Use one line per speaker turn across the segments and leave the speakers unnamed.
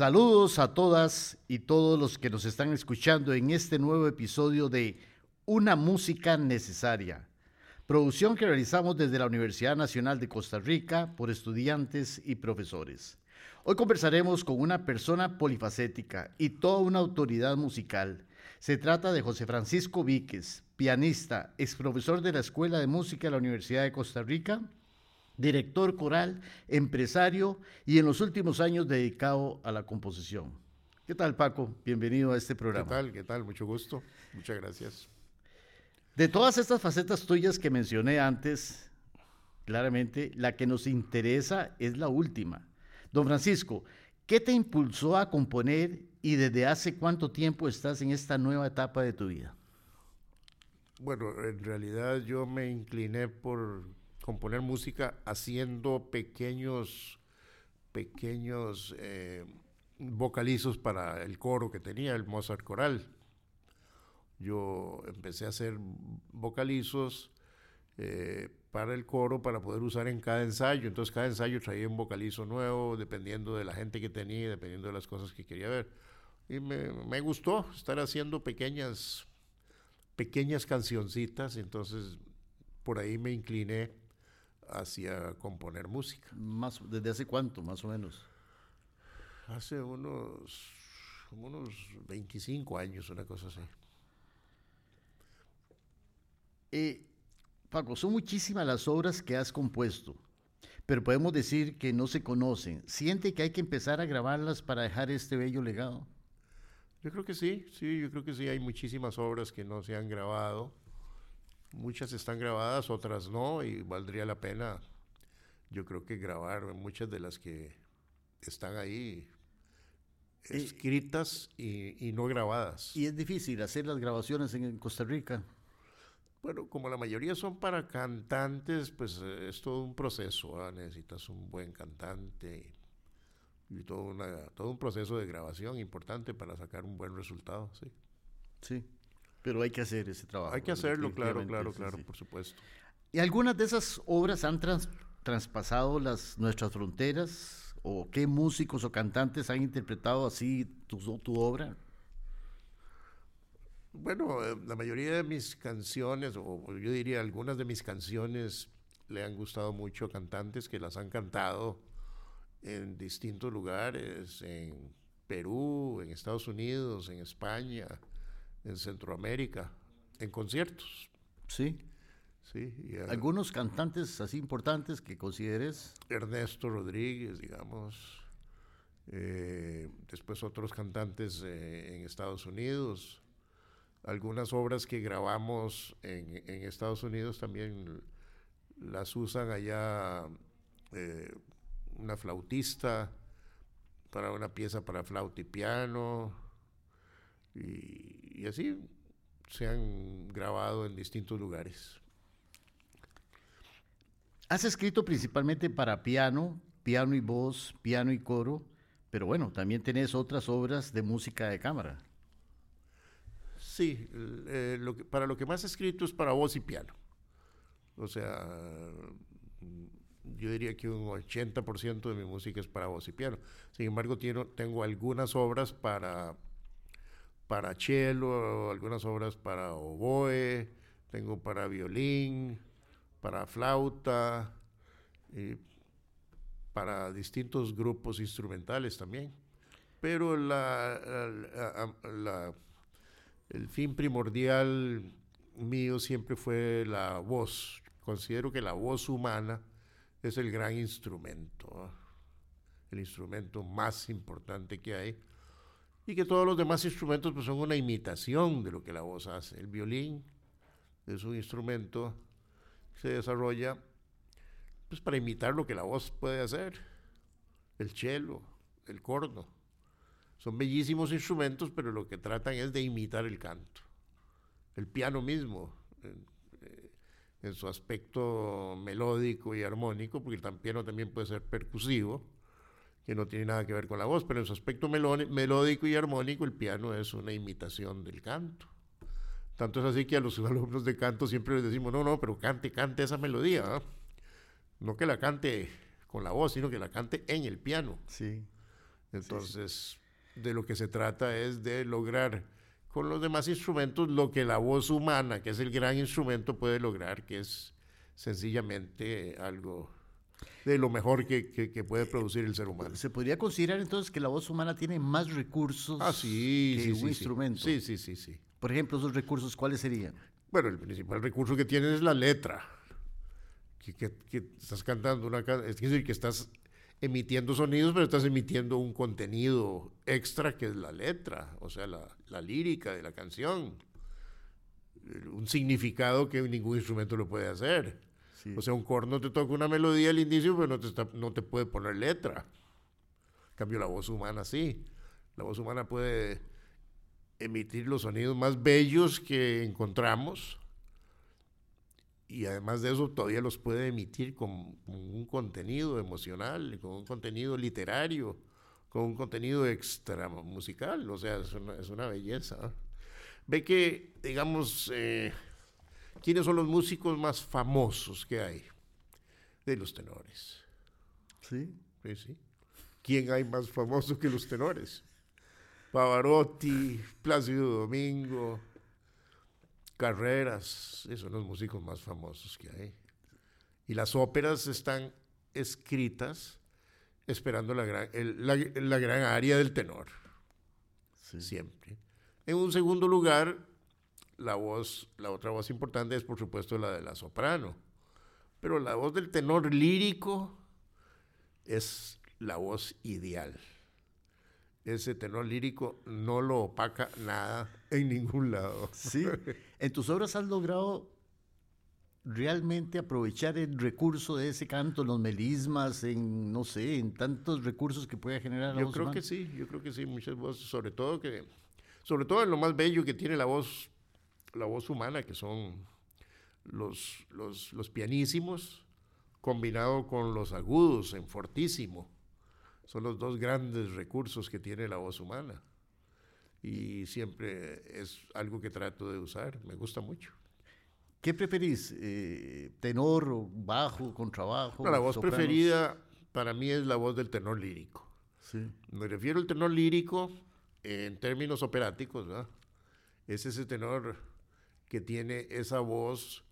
Saludos a todas y todos los que nos están escuchando en este nuevo episodio de Una Música Necesaria, producción que realizamos desde la Universidad Nacional de Costa Rica por estudiantes y profesores. Hoy conversaremos con una persona polifacética y toda una autoridad musical. Se trata de José Francisco Víquez, pianista, ex profesor de la Escuela de Música de la Universidad de Costa Rica director coral, empresario y en los últimos años dedicado a la composición. ¿Qué tal, Paco? Bienvenido a este programa.
¿Qué tal? ¿Qué tal? Mucho gusto. Muchas gracias.
De todas estas facetas tuyas que mencioné antes, claramente la que nos interesa es la última. Don Francisco, ¿qué te impulsó a componer y desde hace cuánto tiempo estás en esta nueva etapa de tu vida?
Bueno, en realidad yo me incliné por componer música haciendo pequeños, pequeños eh, vocalizos para el coro que tenía, el Mozart Coral. Yo empecé a hacer vocalizos eh, para el coro para poder usar en cada ensayo. Entonces cada ensayo traía un vocalizo nuevo, dependiendo de la gente que tenía, dependiendo de las cosas que quería ver. Y me, me gustó estar haciendo pequeñas, pequeñas cancioncitas, entonces por ahí me incliné hacia componer música.
Más, ¿Desde hace cuánto, más o menos?
Hace unos, unos 25 años, una cosa así.
Eh, Paco, son muchísimas las obras que has compuesto, pero podemos decir que no se conocen. ¿Siente que hay que empezar a grabarlas para dejar este bello legado?
Yo creo que sí, sí, yo creo que sí, hay muchísimas obras que no se han grabado Muchas están grabadas, otras no, y valdría la pena, yo creo que grabar muchas de las que están ahí escritas y, no grabadas.
¿Y es difícil hacer las grabaciones en, Costa Rica?
Bueno, como la mayoría son para cantantes, pues eh, es todo un proceso. Necesitas un buen cantante y todo, una, todo un proceso de grabación importante para sacar un buen resultado, sí.
Sí. Pero hay que hacer ese trabajo.
Hay que hacerlo, claro, claro, claro, por supuesto.
¿Y algunas de esas obras han traspasado las, nuestras fronteras? ¿O qué músicos o cantantes han interpretado así tu, tu obra?
Bueno, eh, la mayoría de mis canciones, o yo diría algunas de mis canciones, le han gustado mucho a cantantes que las han cantado en distintos lugares, en Perú, en Estados Unidos, en España, en Centroamérica, en conciertos.
Sí. Sí. ¿Algunos cantantes así importantes que consideres?
Ernesto Rodríguez, digamos. Eh, después otros cantantes eh, en Estados Unidos. Algunas obras que grabamos en, Estados Unidos también las usan allá eh, una flautista para una pieza para flauta y piano. Y, y así se han grabado en distintos lugares.
Has escrito principalmente para piano, piano y voz, piano y coro, pero bueno, también tenés otras obras de música de cámara.
Sí, eh, para lo que más he escrito es para voz y piano. O sea, yo diría que un 80% de mi música es para voz y piano. Sin embargo, tengo algunas obras para para cello, algunas obras para oboe, tengo para violín, para flauta, para distintos grupos instrumentales también. Pero la, el fin primordial mío siempre fue la voz. Considero que la voz humana es el gran instrumento, el instrumento más importante que hay y que todos los demás instrumentos pues, son una imitación de lo que la voz hace. El violín es un instrumento que se desarrolla pues, para imitar lo que la voz puede hacer. El cello, el corno. Son bellísimos instrumentos, pero lo que tratan es de imitar el canto. El piano mismo, en, en su aspecto melódico y armónico, porque el piano también puede ser percusivo, que no tiene nada que ver con la voz, pero en su aspecto melódico y armónico el piano es una imitación del canto. Tanto es así que a los alumnos de canto siempre les decimos, no, no, pero cante, cante esa melodía. ¿ah? No que la cante con la voz, sino que la cante en el piano.
Sí.
Entonces, de lo que se trata es de lograr con los demás instrumentos lo que la voz humana, que es el gran instrumento, puede lograr, que es sencillamente algo de lo mejor que, que, puede producir el ser humano.
¿Se podría considerar entonces que la voz humana tiene más recursos
ah, sí,
que
sí,
un
sí,
instrumento?
Sí, sí, sí, sí.
Por ejemplo, esos recursos, ¿cuáles serían?
Bueno, el principal recurso que tiene es la letra. Que, que, estás cantando una es decir, que estás emitiendo sonidos, pero estás emitiendo un contenido extra que es la letra, o sea, la, la lírica de la canción. Un significado que ningún instrumento lo puede hacer. O sea, un corno te toca una melodía al inicio, pero no te, no te puede poner letra. En cambio, la voz humana sí. La voz humana puede emitir los sonidos más bellos que encontramos y además de eso todavía los puede emitir con, un contenido emocional, con un contenido literario, con un contenido extra musical, o sea, es una, belleza. Ve que, digamos, eh, ¿quiénes son los músicos más famosos que hay? De los tenores.
Sí.
Sí, sí. ¿Quién hay más famoso que los tenores? Pavarotti, Plácido Domingo, Carreras, esos son los músicos más famosos que hay. Y las óperas están escritas esperando la gran, la, gran área del tenor. Siempre. En un segundo lugar, la voz, la otra voz importante es por supuesto la de la soprano. Pero la voz del tenor lírico es la voz ideal ese tenor lírico no lo opaca nada en ningún lado.
Sí. En tus obras has logrado realmente aprovechar el recurso de ese canto, los melismas, en no sé, en tantos recursos que puede generar
la yo creo que sí, yo creo que sí, muchas voces, sobre todo que, sobre todo en lo más bello que tiene la voz, la voz humana, que son los, los, los pianísimos, combinado con los agudos en fortísimo son los dos grandes recursos que tiene la voz humana. Y siempre es algo que trato de usar, me gusta mucho.
¿Qué preferís? Eh, ¿Tenor, bajo, contrabajo?
No, la voz preferida para mí es la voz del tenor lírico.
Sí.
Me refiero al tenor lírico en términos operáticos, ¿verdad? Es ese tenor que tiene esa voz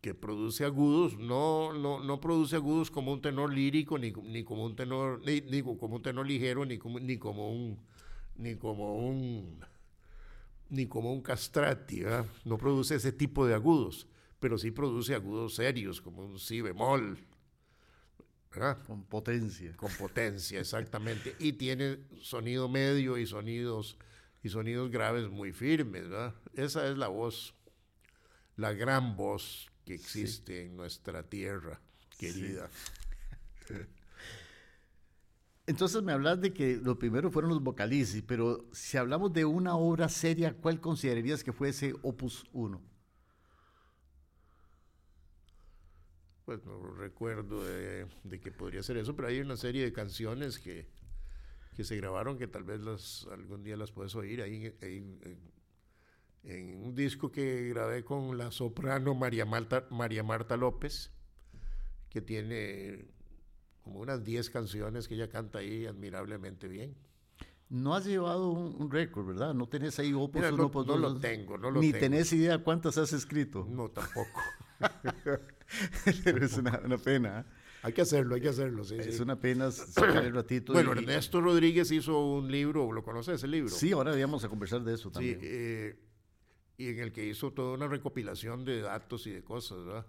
que produce agudos, no, no, no produce agudos como un tenor lírico, ni, ni como un tenor, ni, como un tenor ligero, ni como, ni como un ni como un ni como un castrati, no produce ese tipo de agudos, pero sí produce agudos serios, como un si bemol,
Con potencia.
Con potencia, exactamente. y tiene sonido medio y sonidos, y sonidos graves muy firmes, ¿verdad? Esa es la voz, la gran voz que existe en nuestra tierra querida.
Entonces me hablas de que lo primero fueron los vocalices, pero si hablamos de una obra seria, ¿cuál considerarías que fuese Opus 1?
Pues no recuerdo de, que podría ser eso, pero hay una serie de canciones que, que se grabaron que tal vez las, algún día las puedes oír ahí, en un disco que grabé con la soprano María Marta López, que tiene como unas 10 canciones que ella canta ahí admirablemente bien.
No has llevado un, récord, ¿verdad? No tenés ahí opus
no, no lo tengo, no lo
Ni
tengo.
tenés idea cuántas has escrito.
No, tampoco.
Pero es una, pena. ¿eh?
Hay que hacerlo, hay que hacerlo, sí.
Es una pena sacar el ratito.
Bueno, Ernesto Rodríguez hizo un libro, ¿lo conoces el libro?
Sí, ahora íbamos a conversar de eso también.
Sí, eh, y en el que hizo toda una recopilación de datos y de cosas, ¿verdad?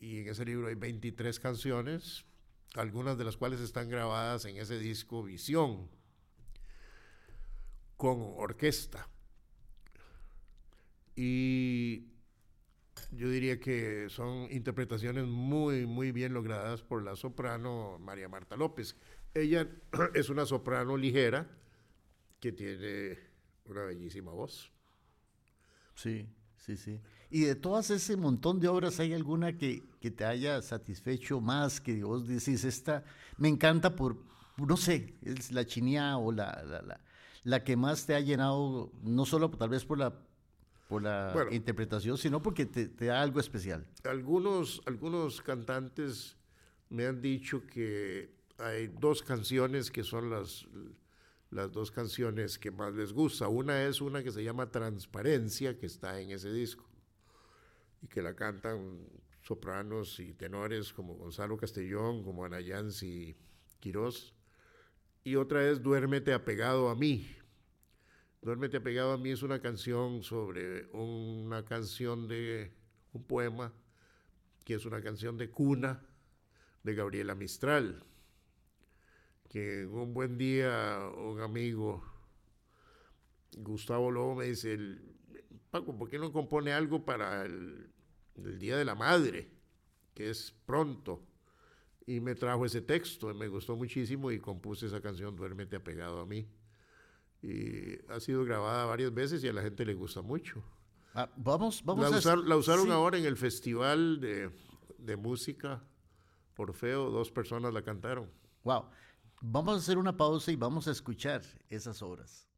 Y en ese libro hay 23 canciones, algunas de las cuales están grabadas en ese disco Visión, con orquesta. Y yo diría que son interpretaciones muy, muy bien logradas por la soprano María Marta López. Ella es una soprano ligera que tiene una bellísima voz.
Sí, sí, sí. Y de todas ese montón de obras, ¿hay alguna que, te haya satisfecho más, que vos decís, esta me encanta por, no sé, es la chinia o la, la, la, que más te ha llenado, no solo tal vez por la por la interpretación, sino porque te, te, da algo especial.
Algunos, algunos cantantes me han dicho que hay dos canciones que son las, las dos canciones que más les gusta. Una es una que se llama Transparencia, que está en ese disco, y que la cantan sopranos y tenores como Gonzalo Castellón, como Ana y Quirós. Y otra es Duérmete apegado a mí. Duérmete apegado a mí es una canción sobre una canción de un poema que es una canción de cuna de Gabriela Mistral, que un buen día un amigo, Gustavo Lobo, me dice, Paco, ¿por qué no compone algo para el, el Día de la Madre, que es pronto? Y me trajo ese texto, y me gustó muchísimo y compuse esa canción, Duérmete apegado a mí. Y ha sido grabada varias veces y a la gente le gusta mucho.
Ah, vamos, vamos
la, la usaron ahora en el Festival de, de Música Orfeo, dos personas la cantaron.
Wow. Vamos a hacer una pausa y vamos a escuchar esas obras.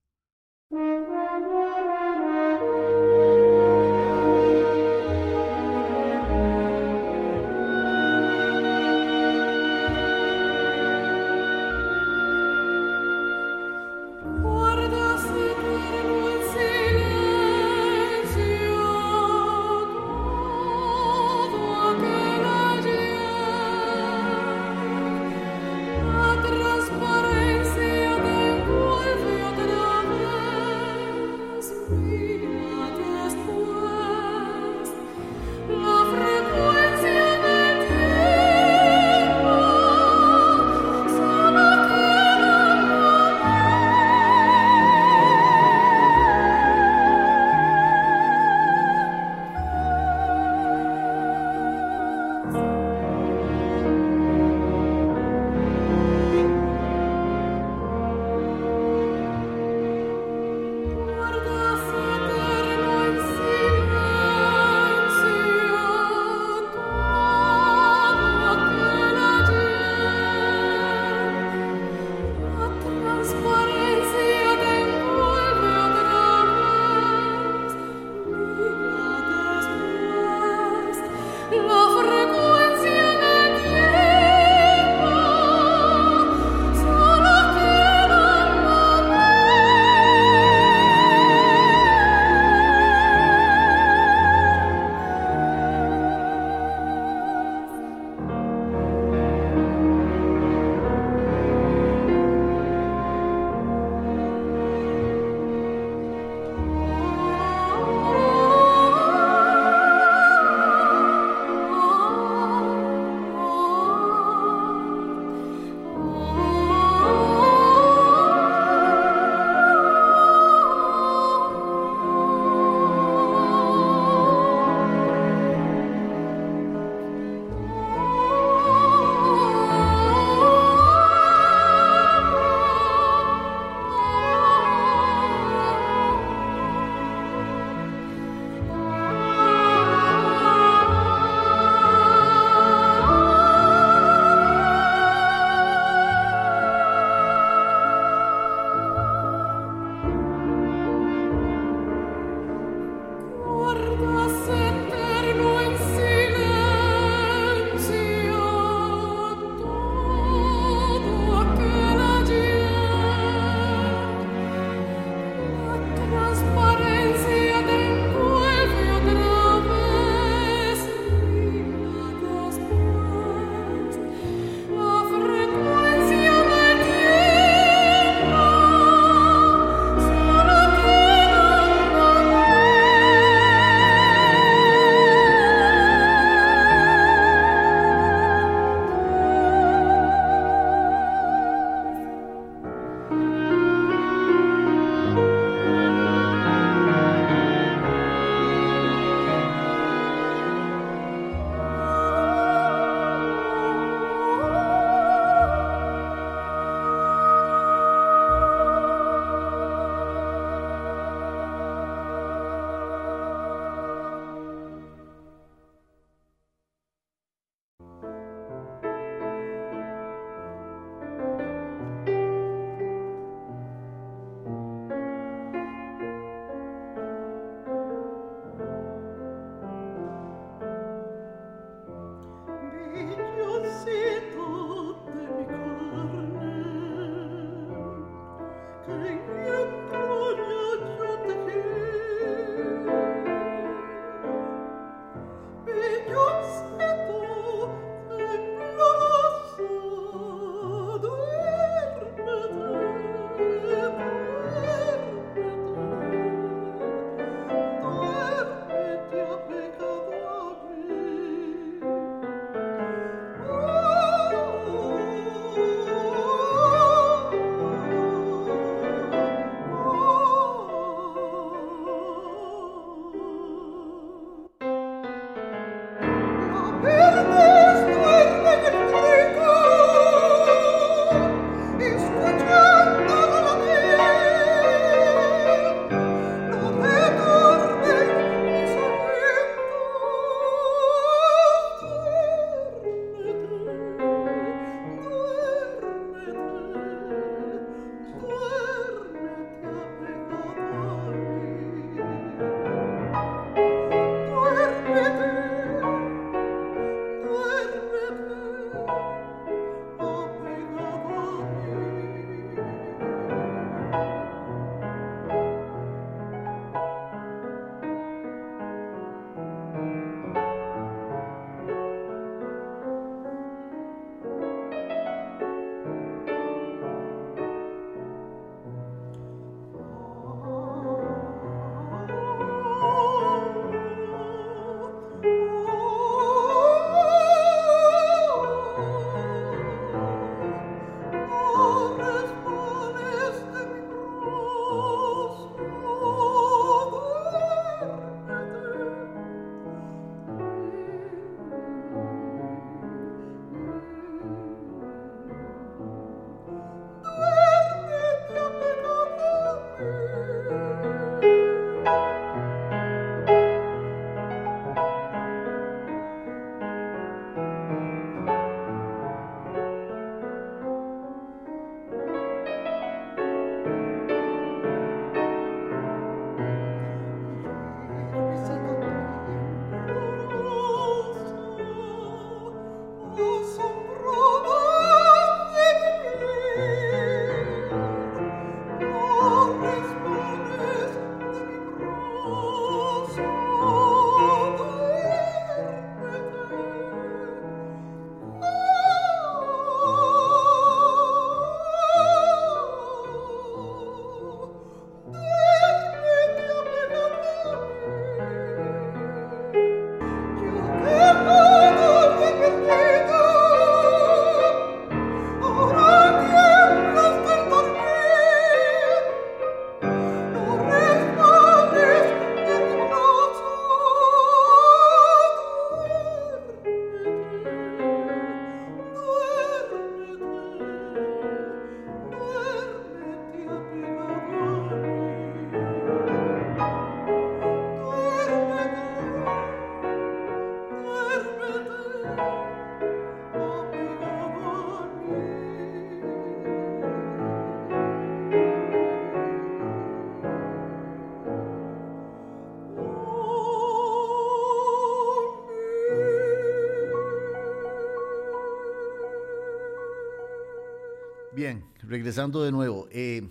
Regresando de nuevo, eh,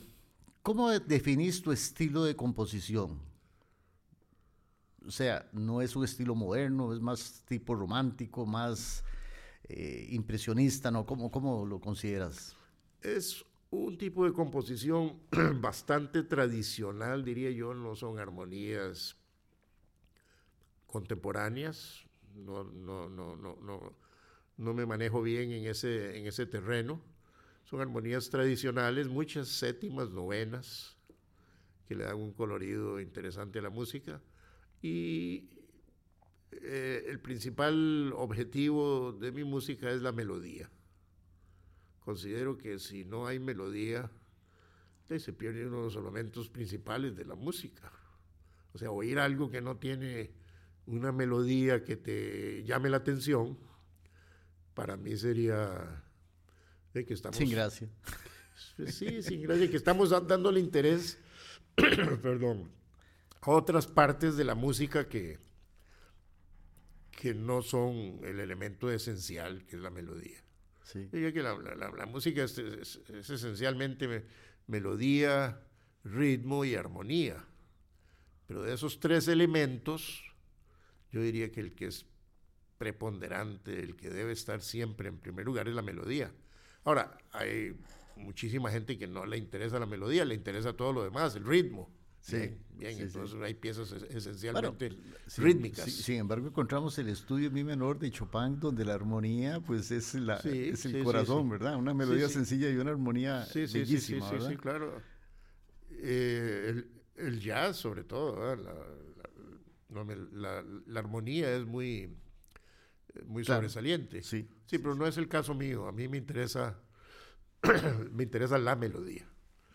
¿cómo definís tu estilo de composición? O sea, no es un estilo moderno, es más tipo romántico, más eh, impresionista, ¿no? ¿Cómo, ¿Cómo lo consideras?
Es un tipo de composición bastante tradicional, diría yo, no son armonías contemporáneas, no, no, no, no, no, no me manejo bien en ese, en ese terreno son armonías tradicionales, muchas séptimas, novenas, que le dan un colorido interesante a la música. Y eh, el principal objetivo de mi música es la melodía. Considero que si no hay melodía, se pierde uno de los elementos principales de la música. O sea, oír algo que no tiene una melodía que te llame la atención, para mí sería que estamos...
Sin gracia.
Sí, sin gracia, que estamos dándole interés, perdón, a otras partes de la música que, que no son el elemento esencial, que es la melodía. Sí. que la, música es, esencialmente melodía, ritmo y armonía. Pero de esos tres elementos, yo diría que el que es preponderante, el que debe estar siempre en primer lugar es la melodía. Ahora, hay muchísima gente que no le interesa la melodía, le interesa todo lo demás, el ritmo. Sí, bien, entonces hay piezas esencialmente rítmicas.
sin embargo, encontramos el estudio mi menor de Chopin, donde la armonía, pues es, la, es el corazón, ¿verdad? Una melodía sencilla y una armonía bellísima,
sí, sí, claro. Eh, el, jazz, sobre todo, la, la, armonía es muy muy sobresaliente. Sí. Sí, pero no es el caso mío. A mí me interesa, me interesa la melodía.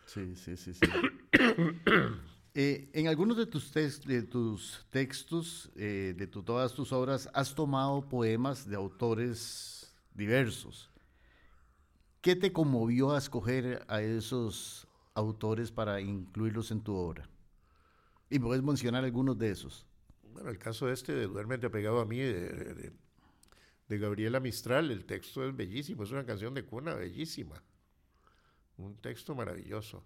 Sí, sí, sí, sí. Eh, en algunos de tus, de tus textos, eh, de todas tus obras, has tomado poemas de autores diversos. ¿Qué te conmovió a escoger a esos autores para incluirlos en tu obra? Y puedes mencionar algunos de esos.
Bueno, el caso este de Duérmete apegado a mí, de, de Gabriela Mistral. El texto es bellísimo, es una canción de cuna bellísima. Un texto maravilloso.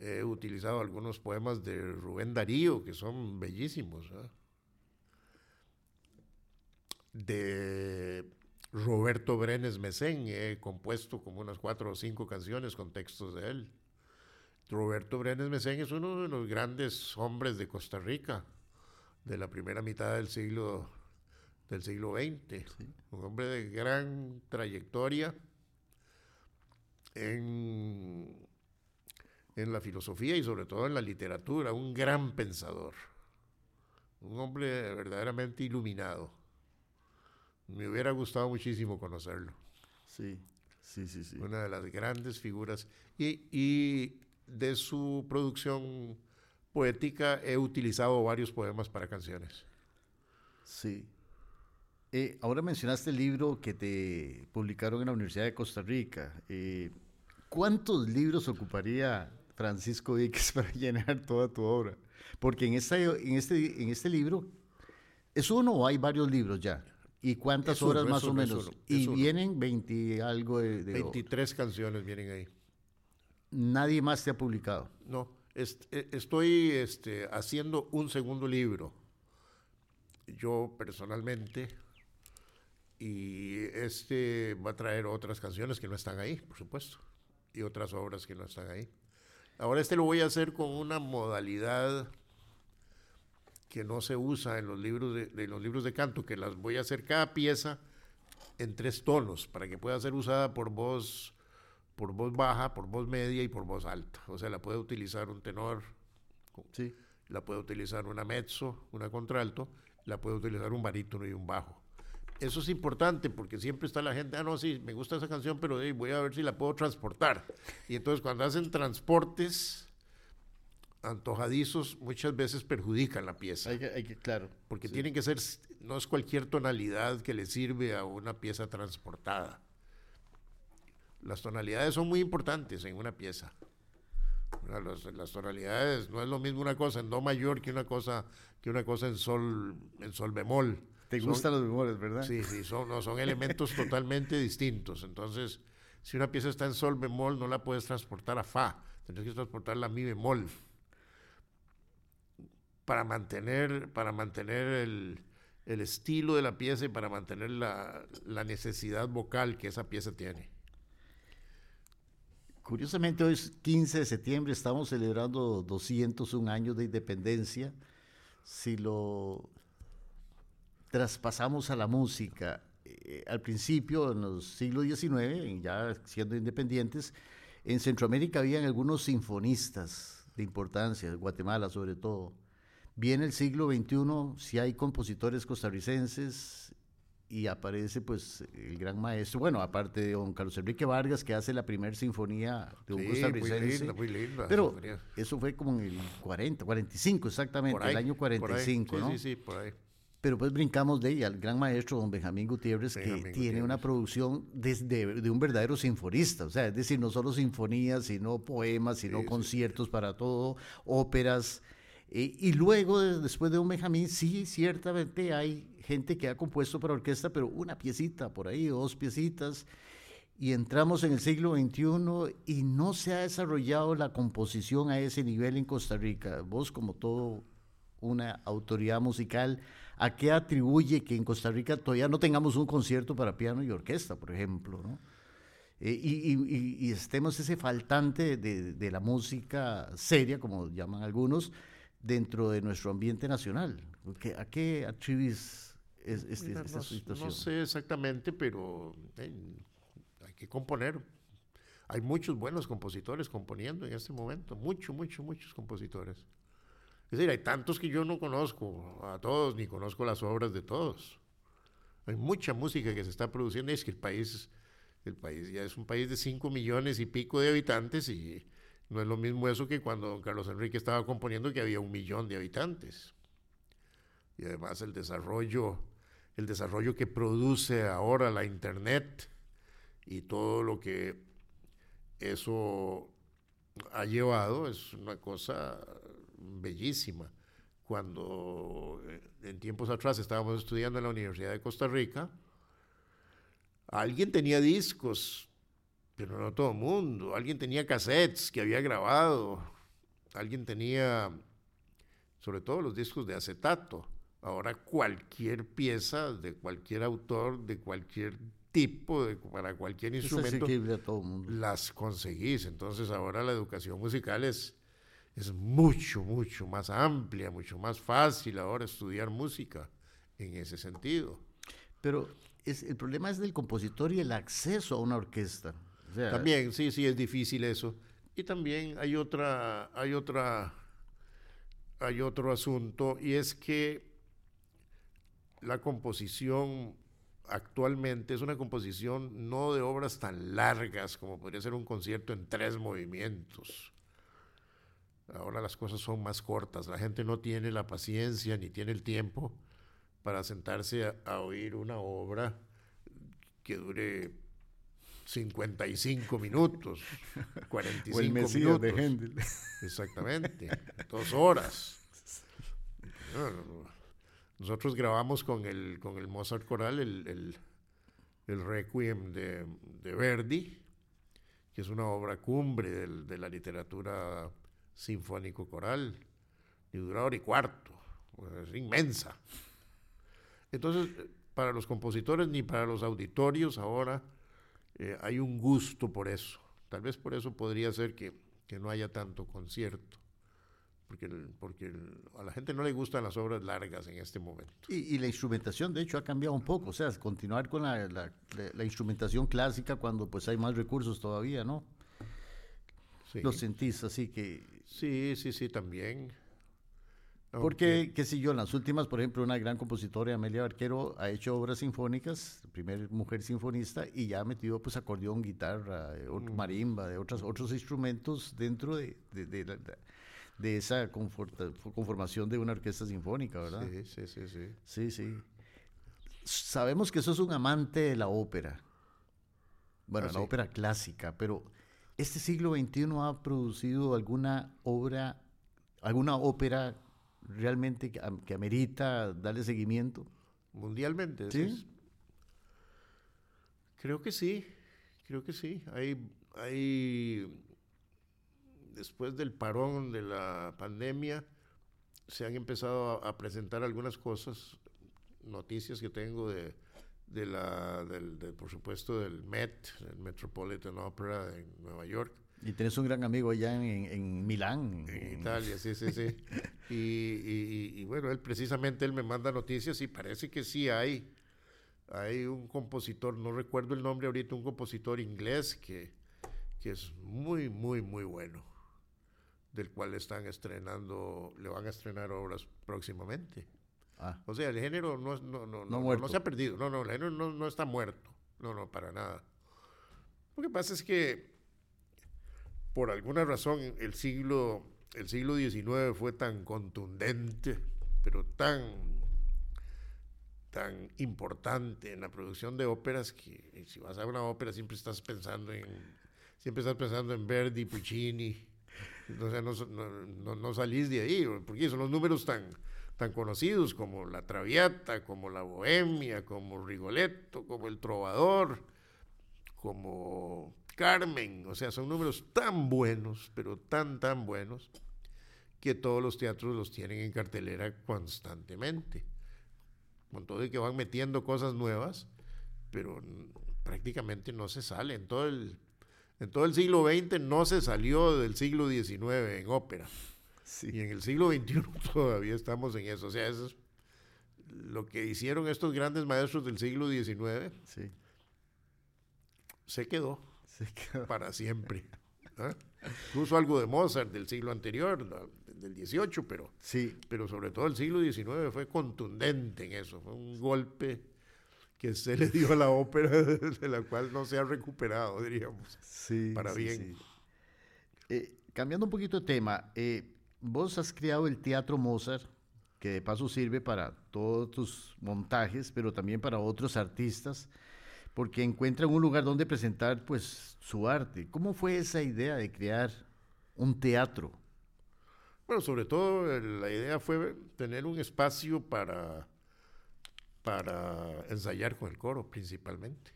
He utilizado algunos poemas de Rubén Darío que son bellísimos. De Roberto Brenes Mesén he compuesto como unas cuatro o cinco canciones con textos de él. Roberto Brenes Mesén es uno de los grandes hombres de Costa Rica de la primera mitad del siglo del siglo XX, un hombre de gran trayectoria en, en la filosofía y sobre todo en la literatura, un gran pensador, un hombre verdaderamente iluminado. Me hubiera gustado muchísimo conocerlo.
Sí, sí, sí, sí.
Una de las grandes figuras. Y, y de su producción poética he utilizado varios poemas para canciones.
Sí. Eh, ahora mencionaste el libro que te publicaron en la Universidad de Costa Rica. Eh, ¿Cuántos libros ocuparía Francisco Víquez para llenar toda tu obra? Porque en, esta, en, este, en este libro, ¿es uno o hay varios libros ya? ¿Y cuántas obras más o menos? y vienen 20 algo de,
23 canciones vienen ahí.
¿Nadie más te ha publicado?
No, eh, estoy este, haciendo un segundo libro. Yo personalmente y este va a traer otras canciones que no están ahí, por supuesto, y otras obras que no están ahí. Ahora este lo voy a hacer con una modalidad que no se usa en los libros de, los libros de canto, que las voy a hacer cada pieza en tres tonos para que pueda ser usada por voz por voz baja, por voz media y por voz alta. O sea, la puede utilizar un tenor, sí. la puede utilizar una mezzo, una contralto, la puede utilizar un barítono y un bajo. Eso es importante porque siempre está la gente, ah, no, sí, me gusta esa canción, pero voy a ver si la puedo transportar. Y entonces cuando hacen transportes antojadizos, muchas veces perjudican la pieza.
Hay que, claro.
Porque tienen que ser, no es cualquier tonalidad que le sirve a una pieza transportada. Las tonalidades son muy importantes en una pieza. las tonalidades no es lo mismo una cosa en do mayor que una cosa que una cosa en sol en sol bemol.
Te gustan los bemoles, ¿verdad?
Sí, sí, son, no, son elementos totalmente distintos. Entonces, si una pieza está en sol bemol, no la puedes transportar a fa, tendrás que transportarla a mi bemol para mantener, para mantener el, estilo de la pieza y para mantener la, la necesidad vocal que esa pieza tiene.
Curiosamente, hoy es 15 de septiembre, estamos celebrando 201 años de independencia. Si lo traspasamos a la música, eh, al principio, en los siglos XIX, ya siendo independientes, en Centroamérica habían algunos sinfonistas de importancia, Guatemala sobre todo. Viene el siglo XXI, si hay compositores costarricenses y aparece pues el gran maestro, bueno, aparte de don Carlos Enrique Vargas, que hace la primera sinfonía de un sí, costarricense. Muy linda, muy linda. Pero eso fue como en el 40, 45 exactamente, el año 45, ¿no? Sí, sí, por ahí. Pero pues brincamos de ahí al gran maestro don Benjamín Gutiérrez, que tiene una producción desde de un verdadero sinfonista, o sea, es decir, no solo sinfonías, sino poemas, sino conciertos para todo, óperas, y luego, después de un Benjamín, sí, ciertamente hay gente que ha compuesto para orquesta, pero una piecita por ahí, dos piecitas, y entramos en el siglo XXI y no se ha desarrollado la composición a ese nivel en Costa Rica. Vos, como todo una autoridad musical, ¿a qué atribuye que en Costa Rica todavía no tengamos un concierto para piano y orquesta, por ejemplo? ¿no? Eh, y, estemos ese faltante de, de la música seria, como llaman algunos, dentro de nuestro ambiente nacional? ¿A qué atribuyes este, esta situación?
No sé exactamente, pero hay que componer. Hay muchos buenos compositores componiendo en este momento, muchos, muchos, muchos compositores. Es decir, hay tantos que yo no conozco a todos, ni conozco las obras de todos. Hay mucha música que se está produciendo, es que el país, el país ya es un país de 5 millones y pico de habitantes y no es lo mismo eso que cuando don Carlos Enrique estaba componiendo que había un millón de habitantes. Y además el desarrollo, el desarrollo que produce ahora la Internet y todo lo que eso ha llevado es una cosa bellísima. Cuando eh, en tiempos atrás estábamos estudiando en la Universidad de Costa Rica, alguien tenía discos pero no todo el mundo. Alguien tenía cassettes que había grabado, alguien tenía, sobre todo los discos de acetato. Ahora cualquier pieza de cualquier autor, de cualquier tipo, de, para cualquier instrumento, las conseguís. Entonces ahora la educación musical es, es mucho, mucho más amplia, mucho más fácil ahora estudiar música en ese sentido.
Pero es, el problema es del compositor y el acceso a una orquesta
también, sí, sí, es difícil eso. Y también hay otra, hay otra, hay otro asunto, y es que la composición actualmente es una composición no de obras tan largas como podría ser un concierto en tres movimientos. Ahora las cosas son más cortas, la gente no tiene la paciencia ni tiene el tiempo para sentarse a oír una obra que dure 55 minutos, 45 o el minutos. de Händel. Exactamente, dos horas. Nosotros grabamos con el, con el Mozart Coral el, el, Requiem de, de, Verdi, que es una obra cumbre de la literatura sinfónico-coral, y dura hora y cuarto, es inmensa. Entonces, para los compositores ni para los auditorios ahora eh, hay un gusto por eso. Tal vez por eso podría ser que, no haya tanto concierto, porque, porque a la gente no le gustan las obras largas en este momento.
Y, la instrumentación, de hecho, ha cambiado un poco, o sea, continuar con la, la, instrumentación clásica cuando pues hay más recursos todavía, ¿no? Sí. Lo sentís así que...
Sí, sí, sí, también.
Porque, qué sé yo, en las últimas, por ejemplo, una gran compositora, Amelia Barquero, ha hecho obras sinfónicas, primera mujer sinfonista, y ya ha metido pues acordeón, guitarra, eh, mm. marimba, de otras, otros instrumentos dentro de, de, esa conformación de una orquesta sinfónica, ¿verdad?
Sí, sí, sí, sí.
Sí, sí. Sabemos que sos un amante de la ópera. Bueno, ah, la ópera clásica, pero ¿este siglo XXI ha producido alguna obra, alguna ópera realmente que, amerita darle seguimiento?
Mundialmente. ¿Sí? creo que sí, Creo que sí. Hay, hay, después del parón de la pandemia, se han empezado a, presentar algunas cosas, noticias que tengo de, de la, del, por supuesto, del Met, el Metropolitan Opera en Nueva York.
Y tienes un gran amigo allá en, en Milán.
En Italia, sí, sí, sí. y, y, y, bueno, él precisamente él me manda noticias y parece que sí hay, hay un compositor, no recuerdo el nombre ahorita, un compositor inglés que, que es muy, muy, muy bueno del cual están estrenando, le van a estrenar obras próximamente. Ah. O sea, el género no, no, no, no, no se ha perdido, no, no, el género no, no está muerto, no, no, para nada. Lo que pasa es que, por alguna razón, el siglo, el siglo XIX fue tan contundente, pero tan, tan importante en la producción de óperas que si vas a una ópera siempre estás pensando en, siempre estás pensando en Verdi, Puccini, entonces no, no, salís de ahí, porque son los números tan, tan conocidos como La Traviata, como La Bohemia, como Rigoletto, como El Trovador, como Carmen, o sea, son números tan buenos, pero tan, tan buenos, que todos los teatros los tienen en cartelera constantemente. Con todo y que van metiendo cosas nuevas, pero prácticamente no se sale. En todo el en todo el siglo XX no se salió del siglo XIX en ópera. Y en el siglo XXI todavía estamos en eso. O sea, eso es lo que hicieron estos grandes maestros del siglo XIX. Se quedó, para siempre. ¿ah? Incluso algo de Mozart del siglo anterior, del XVIII, pero, sí. pero sobre todo el siglo XIX fue contundente en eso. Fue un golpe que se le dio a la ópera, de la cual no se ha recuperado, diríamos. Sí. Para bien.
Eh, cambiando un poquito de tema, eh, vos has creado el Teatro Mozart, que de paso sirve para todos tus montajes, pero también para otros artistas, porque encuentran un lugar donde presentar pues su arte. ¿Cómo fue esa idea de crear un teatro?
Bueno, sobre todo la idea fue tener un espacio para para ensayar con el coro principalmente.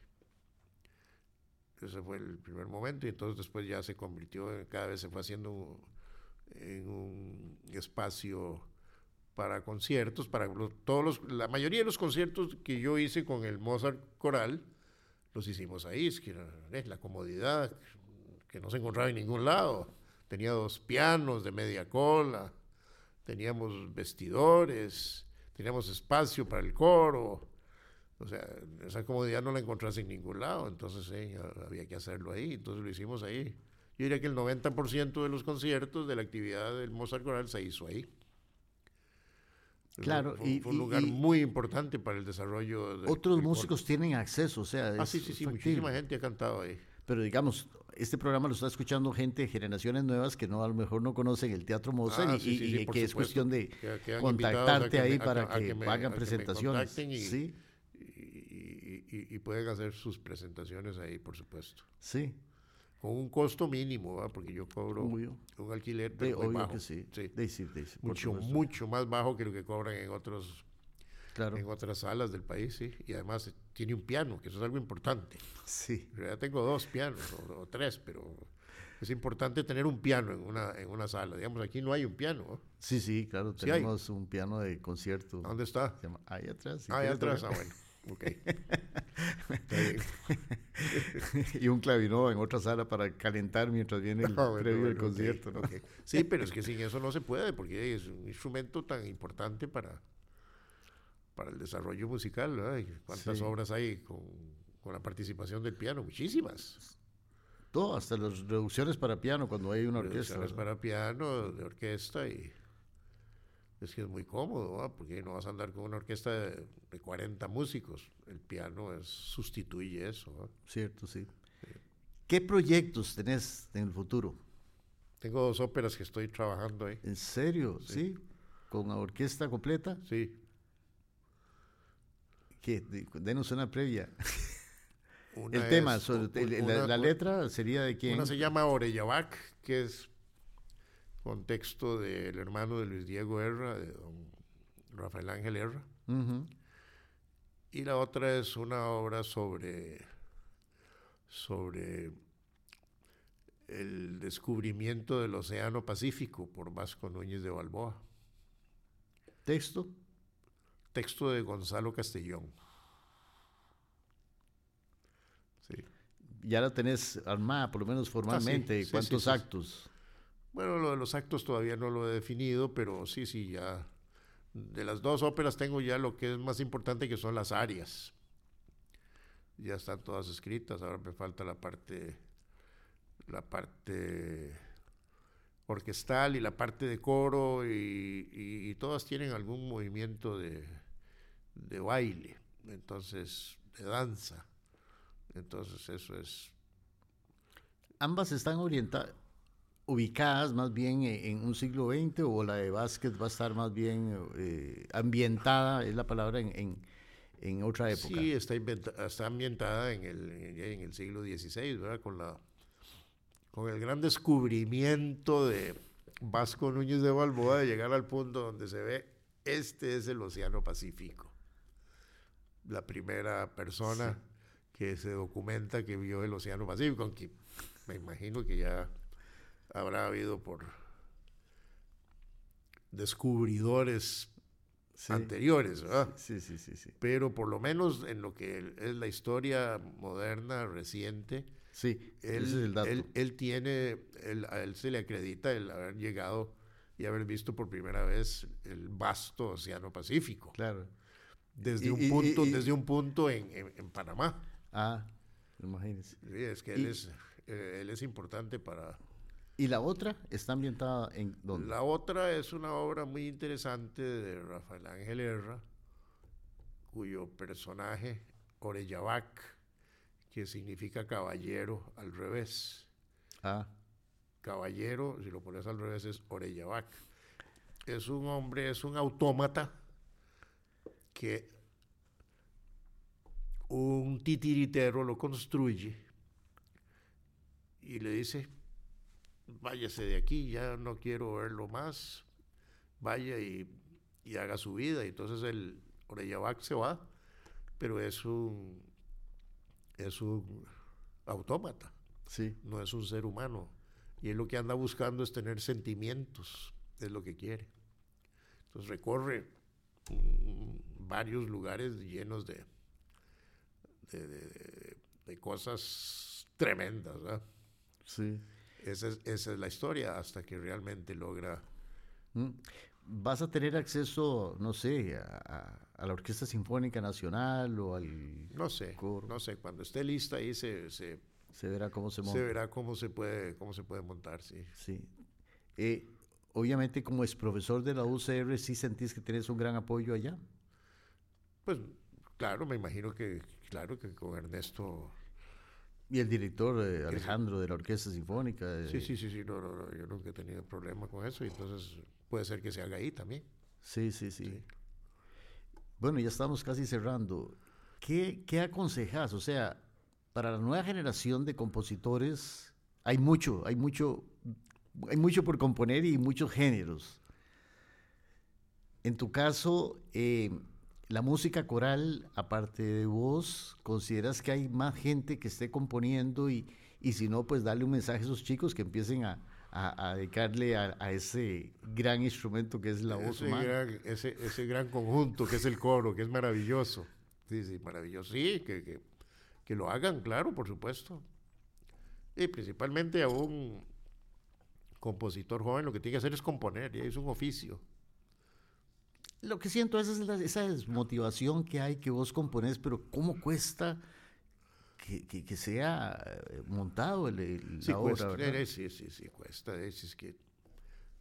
Ese fue el primer momento y entonces después ya se convirtió, cada vez se fue haciendo en un espacio para conciertos, para todos los, la mayoría de los conciertos que yo hice con el Mozart Coral, los hicimos ahí, es que la comodidad que no se encontraba en ningún lado. Tenía dos pianos de media cola, teníamos vestidores, teníamos espacio para el coro. O sea, esa comodidad no la encontrás en ningún lado, entonces había que hacerlo ahí, entonces lo hicimos ahí. Yo diría que el 90% de los conciertos de la actividad del Mozart Coral se hizo ahí.
Claro,
fue, y, fue un lugar muy importante para el desarrollo.
De, otros músicos tienen acceso, o sea.
Ah, sí, sí, sí, muchísima gente ha cantado ahí.
Pero digamos, este programa lo está escuchando gente de generaciones nuevas que no a lo mejor no conocen el Teatro Mozart ah, y, que es cuestión de contactarte ahí para que, hagan presentaciones.
sí. Y, pueden hacer sus presentaciones ahí, por supuesto.
Sí.
Con un costo mínimo, porque yo cobro un alquiler de, muy bajo. Que
sí.
mucho, mucho más bajo que lo que cobran en otros en otras salas del país, sí. Y además tiene un piano, que eso es algo importante.
Sí.
Ya tengo dos pianos o, tres, pero es importante tener un piano en una, en una sala. Digamos, aquí no hay un piano.
Sí, sí, claro, tenemos un piano de concierto.
¿Dónde está?
ahí atrás.
ahí atrás, ah, bueno. Ok.
y un clavinó en otra sala para calentar mientras viene el ah, previo del concierto.
Sí, pero es que sin eso no se puede, porque es un instrumento tan importante para, para el desarrollo musical, ¿verdad? ¿Cuántas obras hay con, la participación del piano? Muchísimas.
Todo, hasta las reducciones para piano cuando hay una orquesta.
Reducciones para piano, de orquesta y es que es muy cómodo, porque no vas a andar con una orquesta de, 40 músicos. El piano es, sustituye eso.
Cierto, sí. ¿Qué proyectos tenés en el futuro?
Tengo dos óperas que estoy trabajando ahí.
¿En serio? ¿Sí? ¿Sí? ¿Con la orquesta completa?
Sí.
¿Qué? Denos una previa. el tema, la, letra sería de quién?
Una se llama Orellabac, que es contexto del hermano de Luis Diego Herra, de don Rafael Ángel Herra. Y la otra es una obra sobre, sobre el descubrimiento del Océano Pacífico por Vasco Núñez de Balboa.
¿Texto?
Texto de Gonzalo Castellón.
Sí. Ya la tenés armada, por lo menos formalmente. Ah, ¿Cuántos actos?
Bueno, lo de los actos todavía no lo he definido, pero sí, sí, ya. De las dos óperas tengo ya lo que es más importante, que son las áreas. Ya están todas escritas, ahora me falta la parte, la parte orquestal y la parte de coro, y, todas tienen algún movimiento de, de baile, entonces, de danza. Entonces, eso es.
Ambas están orientadas ubicadas más bien e, en un siglo XX o la de Vázquez va a estar más bien eh, ambientada, es la palabra, en, en, otra época.
Sí, está, está ambientada en el, en el siglo XVI, ¿verdad? Con, la, con el gran descubrimiento de Vasco Núñez de Balboa de llegar al punto donde se ve, este es el Océano Pacífico. La primera persona que se documenta que vio el Océano Pacífico, aunque me imagino que ya habrá habido por descubridores anteriores, ¿verdad?
Sí, sí, sí, sí.
Pero por lo menos en lo que es la historia moderna, reciente,
sí,
él, es el dato. Él, tiene, a él se le acredita el haber llegado y haber visto por primera vez el vasto Océano Pacífico.
Claro.
Desde, un, punto, desde un punto en, en, Panamá.
Ah, imagínese.
Sí, es que él, es, eh, él es importante para,
¿Y la otra está ambientada en dónde?
La otra es una obra muy interesante de Rafael Ángel Herra, cuyo personaje, Oreyabac, que significa caballero al revés.
Ah.
Caballero, si lo pones al revés, es Oreyabac. Es un hombre, es un autómata que un titiritero lo construye y le dice, váyase de aquí, ya no quiero verlo más, vaya y, haga su vida. Y entonces el Oreyabac se va, pero es un, es un autómata,
sí.
no es un ser humano. Y él lo que anda buscando es tener sentimientos, es lo que quiere. Entonces recorre varios lugares llenos de, de, cosas tremendas.
Sí.
Esa es, la historia hasta que realmente logra...
Mm. ¿Vas a tener acceso, no sé, a, la Orquesta Sinfónica Nacional o al...
No sé, no sé, cuando esté lista ahí se, se,
verá cómo se monta.
Se verá cómo se puede, cómo se puede montar, sí.
Sí. Eh, obviamente como es profesor de la UCR, ¿sí sentís que tienes un gran apoyo allá?
Pues claro, me imagino que, claro que con Ernesto
y el director eh, Alejandro de la Orquesta Sinfónica.
Eh. Sí, sí, sí, sí, no, no, yo nunca he tenido problema con eso y entonces puede ser que se haga ahí también.
Sí, sí, sí. Bueno, ya estamos casi cerrando. ¿Qué, ¿Qué aconsejas? O sea, para la nueva generación de compositores hay mucho, hay mucho, hay mucho por componer y muchos géneros. En tu caso, eh, la música coral, aparte de vos, ¿consideras que hay más gente que esté componiendo y, y si no, pues darle un mensaje a esos chicos que empiecen a, a, dedicarle a, ese gran instrumento que es la voz
ese Gran, ese, ese, gran conjunto que es el coro, que es maravilloso. Sí, sí, maravilloso. Sí, que, que, que lo hagan, claro, por supuesto. Y principalmente a un compositor joven lo que tiene que hacer es componer, y es un oficio
lo que siento es esa desmotivación que hay que vos componés, pero ¿cómo cuesta que, que, sea eh, montado el,
sí,
la
obra? Cuesta, sí, sí, sí, cuesta. Es, que,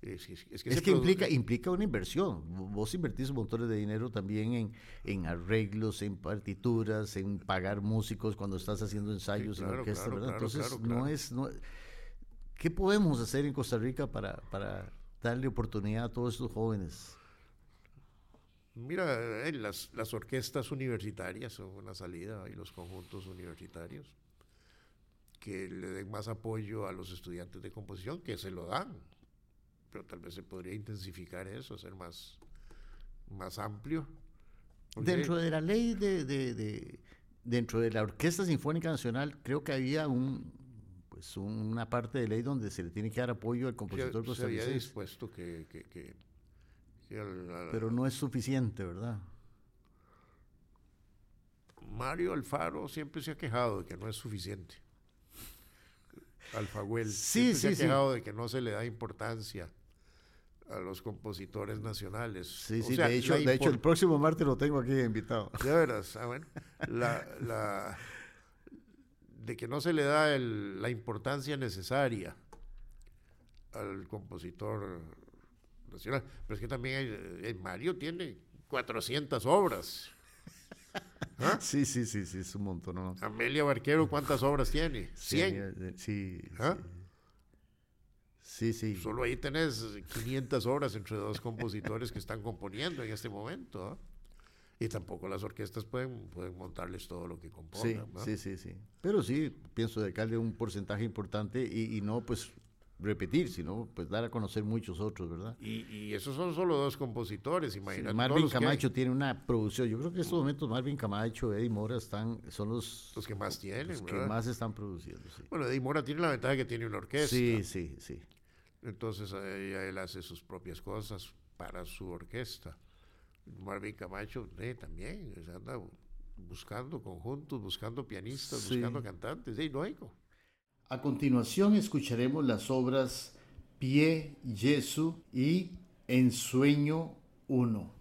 es, que, es que implica, implica una inversión. Vos invertís montones de dinero también en, en arreglos, en partituras, en pagar músicos cuando estás haciendo ensayos en orquesta, ¿verdad? Entonces, no es... No, ¿Qué podemos hacer en Costa Rica para, para darle oportunidad a todos estos jóvenes?
Mira, eh, las, las orquestas universitarias son una salida y los conjuntos universitarios que le den más apoyo a los estudiantes de composición, que se lo dan, pero tal vez se podría intensificar eso, hacer más, más amplio.
Dentro de la ley de, de, dentro de la Orquesta Sinfónica Nacional creo que había un, pues una parte de ley donde se le tiene que dar apoyo al compositor
se, se había dispuesto que... que, que,
Pero no es suficiente, ¿verdad?
Mario Alfaro siempre se ha quejado de que no es suficiente. Alfaguel
sí,
siempre se ha quejado de que no se le da importancia a los compositores nacionales.
Sí, sí, de, hecho, de hecho el próximo martes lo tengo aquí invitado.
De veras, ah, bueno, la, de que no se le da la importancia necesaria al compositor nacional. Pero es que también Mario tiene 400 obras.
¿Ah? Sí, sí, sí, sí, es un montón. ¿no?
Amelia Barquero, ¿cuántas obras tiene?
100. Eh, sí,
¿Ah?
sí. Sí,
Solo ahí tenés 500 obras entre dos compositores que están componiendo en este momento. ¿ah? Y tampoco las orquestas pueden, pueden montarles todo lo que compongan.
Sí, sí, sí, sí. Pero sí, pienso dedicarle un porcentaje importante y, y no, pues repetir, sino pues dar a conocer muchos otros, ¿verdad?
Y, y esos son solo dos compositores, imagínate.
Marvin Camacho tiene una producción, yo creo que en estos momentos Marvin Camacho, Eddie Mora están, son los,
los que más tienen,
los que más están produciendo. Sí.
Bueno, Eddie Mora tiene la ventaja que tiene una orquesta.
Sí, sí, sí.
Entonces eh, él hace sus propias cosas para su orquesta. Marvin Camacho eh, también, anda buscando conjuntos, buscando pianistas, buscando cantantes, sí, lógico.
A continuación escucharemos las obras Pie, Jesu y Ensueño 1.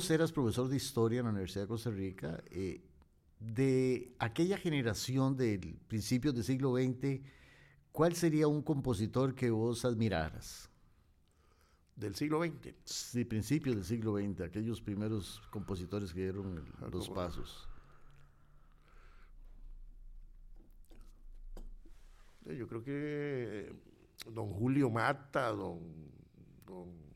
Vos eras profesor de historia en la Universidad de Costa Rica. Eh, de aquella generación del principio del siglo XX, ¿cuál sería un compositor que vos admiraras?
Del siglo XX.
Sí, principios del siglo XX, aquellos primeros compositores que dieron ah, los pasos.
Yo creo que don Julio Mata, don, don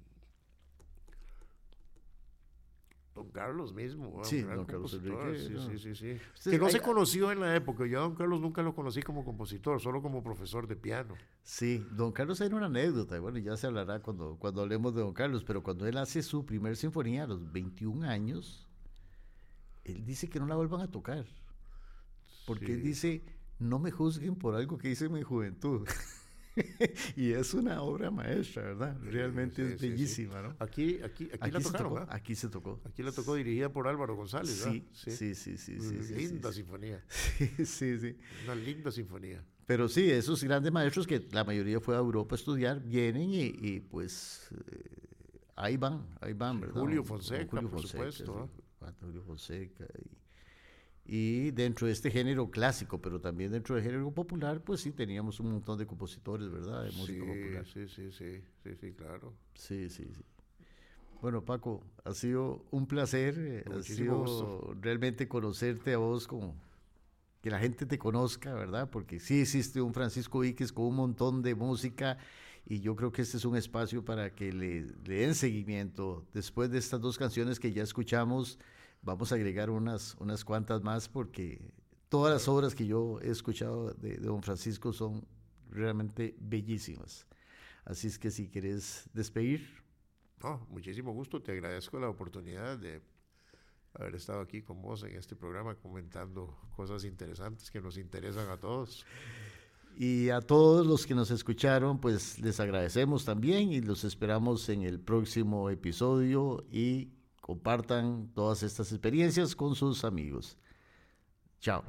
Don Carlos mismo.
Sí, don Carlos Enrique.
Sí, sí, sí, sí. que no se conoció en la época. Yo a don Carlos nunca lo conocí como compositor, solo como profesor de piano.
Sí, don Carlos era una anécdota. Bueno, ya se hablará cuando, cuando hablemos de don Carlos, pero cuando él hace su primer sinfonía a los 21 años, él dice que no la vuelvan a tocar. Porque él dice, no me juzguen por algo que hice en mi juventud. y es una obra maestra, ¿verdad? Realmente es bellísima, ¿no?
Aquí, aquí, aquí, la tocaron,
tocó, Aquí se tocó.
Aquí la tocó dirigida por Álvaro González,
¿verdad? Sí, sí, sí, sí.
linda sinfonía.
Sí, sí,
Una linda sinfonía.
Pero sí, esos grandes maestros que la mayoría fue a Europa a estudiar, vienen y, pues eh, ahí van, ahí van, ¿verdad?
Julio Fonseca, Julio por supuesto.
Julio Fonseca y y dentro de este género clásico, pero también dentro del género popular, pues sí, teníamos un montón de compositores, ¿verdad? De música popular.
Sí, sí, sí, sí, sí, claro.
Sí, sí, sí. Bueno, Paco, ha sido un placer, eh, ha sido realmente conocerte a vos como que la gente te conozca, ¿verdad? Porque sí existe un Francisco Víquez con un montón de música y yo creo que este es un espacio para que le, le den seguimiento después de estas dos canciones que ya escuchamos vamos a agregar unas, unas cuantas más porque todas las obras que yo he escuchado de, don Francisco son realmente bellísimas. Así es que si quieres despedir.
No, muchísimo gusto, te agradezco la oportunidad de haber estado aquí con vos en este programa comentando cosas interesantes que nos interesan a todos.
Y a todos los que nos escucharon, pues les agradecemos también y los esperamos en el próximo episodio y compartan todas estas experiencias con sus amigos. Chao.